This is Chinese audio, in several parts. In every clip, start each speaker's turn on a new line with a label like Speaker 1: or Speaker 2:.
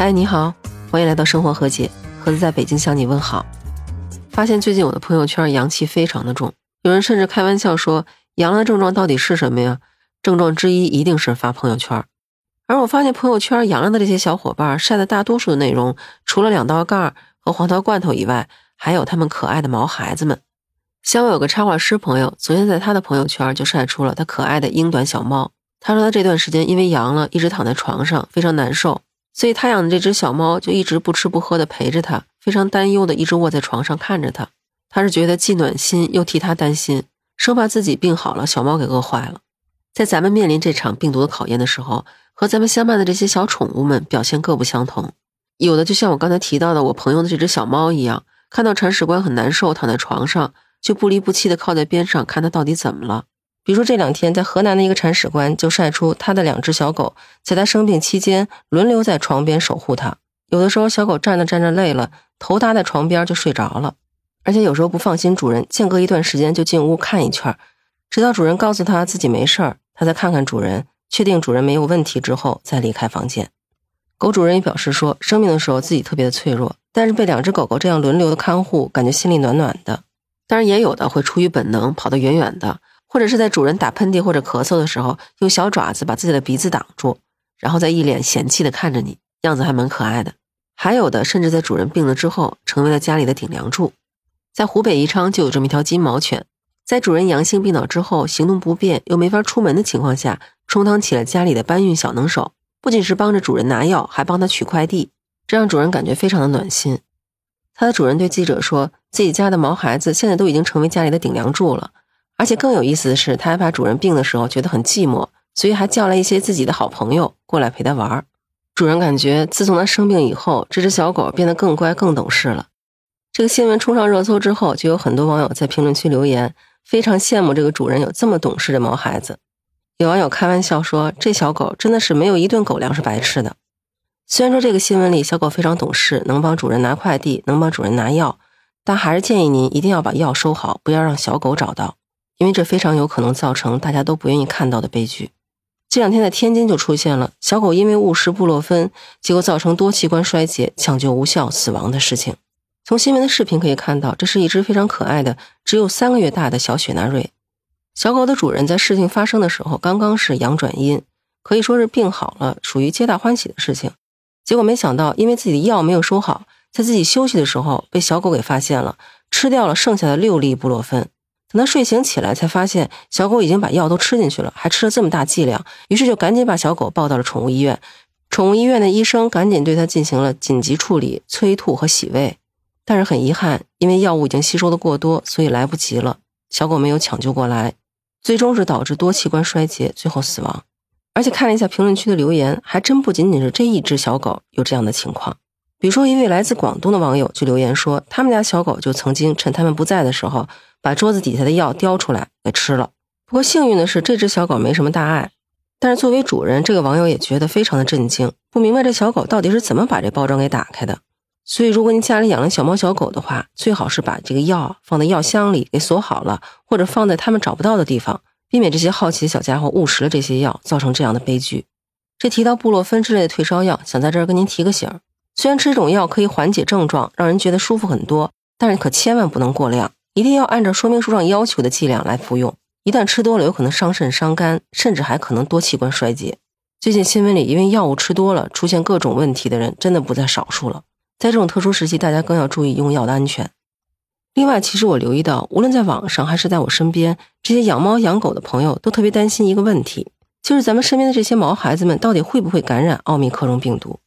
Speaker 1: 嗨，你好，欢迎来到生活和解，盒子在北京向你问好。发现最近我的朋友圈阳气非常的重，有人甚至开玩笑说，阳的症状到底是什么呀？症状之一一定是发朋友圈。而我发现朋友圈阳了的这些小伙伴晒的大多数的内容，除了两道杠和黄桃罐头以外，还有他们可爱的毛孩子们。像我有个插画师朋友，昨天在他的朋友圈就晒出了他可爱的英短小猫。他说他这段时间因为阳了，一直躺在床上，非常难受。所以他养的这只小猫就一直不吃不喝的陪着他，非常担忧的一直卧在床上看着他。他是觉得既暖心又替他担心，生怕自己病好了，小猫给饿坏了。在咱们面临这场病毒的考验的时候，和咱们相伴的这些小宠物们表现各不相同。有的就像我刚才提到的我朋友的这只小猫一样，看到铲屎官很难受，躺在床上就不离不弃的靠在边上看他到底怎么了。比如说这两天在河南的一个铲屎官就晒出他的两只小狗，在他生病期间轮流在床边守护他。有的时候小狗站着站着累了，头搭在床边就睡着了。而且有时候不放心主人，间隔一段时间就进屋看一圈，直到主人告诉他自己没事儿，他再看看主人，确定主人没有问题之后再离开房间。狗主人也表示说，生病的时候自己特别的脆弱，但是被两只狗狗这样轮流的看护，感觉心里暖暖的。当然也有的会出于本能跑得远远的。或者是在主人打喷嚏或者咳嗽的时候，用小爪子把自己的鼻子挡住，然后再一脸嫌弃的看着你，样子还蛮可爱的。还有的甚至在主人病了之后，成为了家里的顶梁柱。在湖北宜昌就有这么一条金毛犬，在主人阳性病倒之后，行动不便又没法出门的情况下，充当起了家里的搬运小能手，不仅是帮着主人拿药，还帮他取快递，这让主人感觉非常的暖心。他的主人对记者说，自己家的毛孩子现在都已经成为家里的顶梁柱了。而且更有意思的是，他还怕主人病的时候觉得很寂寞，所以还叫来一些自己的好朋友过来陪他玩。主人感觉自从他生病以后，这只小狗变得更乖、更懂事了。这个新闻冲上热搜之后，就有很多网友在评论区留言，非常羡慕这个主人有这么懂事的毛孩子。有网友开玩笑说：“这小狗真的是没有一顿狗粮是白吃的。”虽然说这个新闻里小狗非常懂事，能帮主人拿快递，能帮主人拿药，但还是建议您一定要把药收好，不要让小狗找到。因为这非常有可能造成大家都不愿意看到的悲剧。这两天在天津就出现了小狗因为误食布洛芬，结果造成多器官衰竭、抢救无效死亡的事情。从新闻的视频可以看到，这是一只非常可爱的、只有三个月大的小雪纳瑞。小狗的主人在事情发生的时候刚刚是阳转阴，可以说是病好了，属于皆大欢喜的事情。结果没想到，因为自己的药没有收好，在自己休息的时候被小狗给发现了，吃掉了剩下的六粒布洛芬。等他睡醒起来，才发现小狗已经把药都吃进去了，还吃了这么大剂量，于是就赶紧把小狗抱到了宠物医院。宠物医院的医生赶紧对它进行了紧急处理，催吐和洗胃。但是很遗憾，因为药物已经吸收的过多，所以来不及了，小狗没有抢救过来，最终是导致多器官衰竭，最后死亡。而且看了一下评论区的留言，还真不仅仅是这一只小狗有这样的情况。比如说，一位来自广东的网友就留言说，他们家小狗就曾经趁他们不在的时候。把桌子底下的药叼出来给吃了。不过幸运的是，这只小狗没什么大碍。但是作为主人，这个网友也觉得非常的震惊，不明白这小狗到底是怎么把这包装给打开的。所以，如果你家里养了小猫小狗的话，最好是把这个药放在药箱里给锁好了，或者放在他们找不到的地方，避免这些好奇的小家伙误食了这些药，造成这样的悲剧。这提到布洛芬之类的退烧药，想在这儿跟您提个醒儿：虽然吃这种药可以缓解症状，让人觉得舒服很多，但是可千万不能过量。一定要按照说明书上要求的剂量来服用，一旦吃多了，有可能伤肾伤肝，甚至还可能多器官衰竭。最近新闻里因为药物吃多了出现各种问题的人，真的不在少数了。在这种特殊时期，大家更要注意用药的安全。另外，其实我留意到，无论在网上还是在我身边，这些养猫养狗的朋友都特别担心一个问题，就是咱们身边的这些毛孩子们到底会不会感染奥密克戎病毒。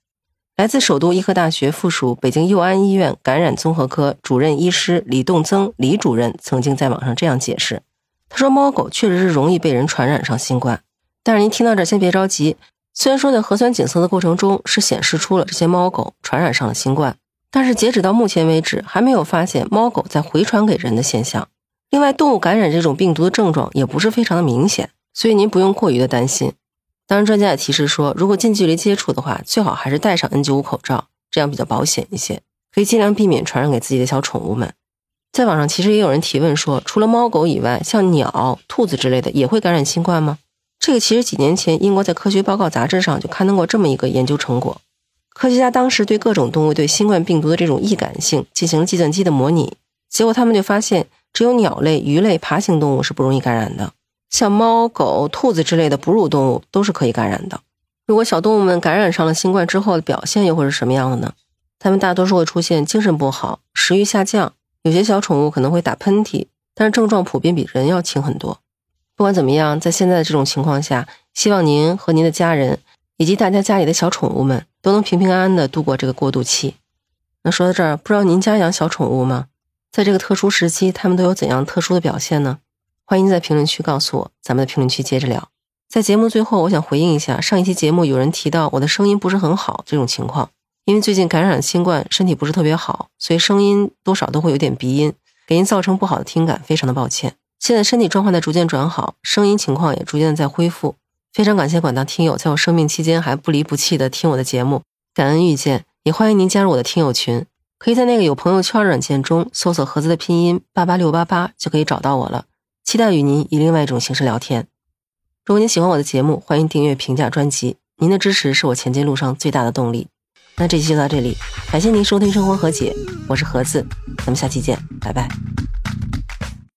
Speaker 1: 来自首都医科大学附属北京佑安医院感染综合科主任医师李栋增李主任曾经在网上这样解释：“他说，猫狗确实是容易被人传染上新冠，但是您听到这先别着急。虽然说在核酸检测的过程中是显示出了这些猫狗传染上了新冠，但是截止到目前为止还没有发现猫狗在回传给人的现象。另外，动物感染这种病毒的症状也不是非常的明显，所以您不用过于的担心。”当然，专家也提示说，如果近距离接触的话，最好还是戴上 N95 口罩，这样比较保险一些，可以尽量避免传染给自己的小宠物们。在网上其实也有人提问说，除了猫狗以外，像鸟、兔子之类的也会感染新冠吗？这个其实几年前英国在《科学报告》杂志上就刊登过这么一个研究成果。科学家当时对各种动物对新冠病毒的这种易感性进行了计算机的模拟，结果他们就发现，只有鸟类、鱼类、爬行动物是不容易感染的，像猫、狗、兔子之类的哺乳动物都是可以感染的。如果小动物们感染上了新冠之后的表现又会是什么样的呢？它们大多数会出现精神不好、食欲下降，有些小宠物可能会打喷嚏，但是症状普遍比人要轻很多。不管怎么样，在现在的这种情况下，希望您和您的家人以及大家家里的小宠物们都能平平安安的度过这个过渡期。那说到这儿，不知道您家养小宠物吗？在这个特殊时期，它们都有怎样特殊的表现呢？欢迎在评论区告诉我，咱们的评论区接着聊。在节目最后，我想回应一下上一期节目有人提到我的声音不是很好这种情况，因为最近感染新冠，身体不是特别好，所以声音多少都会有点鼻音，给您造成不好的听感，非常的抱歉。现在身体状况在逐渐转好，声音情况也逐渐在恢复，非常感谢广大听友在我生病期间还不离不弃的听我的节目，感恩遇见，也欢迎您加入我的听友群，可以在那个有朋友圈软件中搜索盒子的拼音八八六八八就可以找到我了，期待与您以另外一种形式聊天。如果您喜欢我的节目，欢迎订阅、评价专辑。您的支持是我前进路上最大的动力。那这期就到这里，感谢您收听《生活和解》，我是盒子，咱们下期见，拜拜。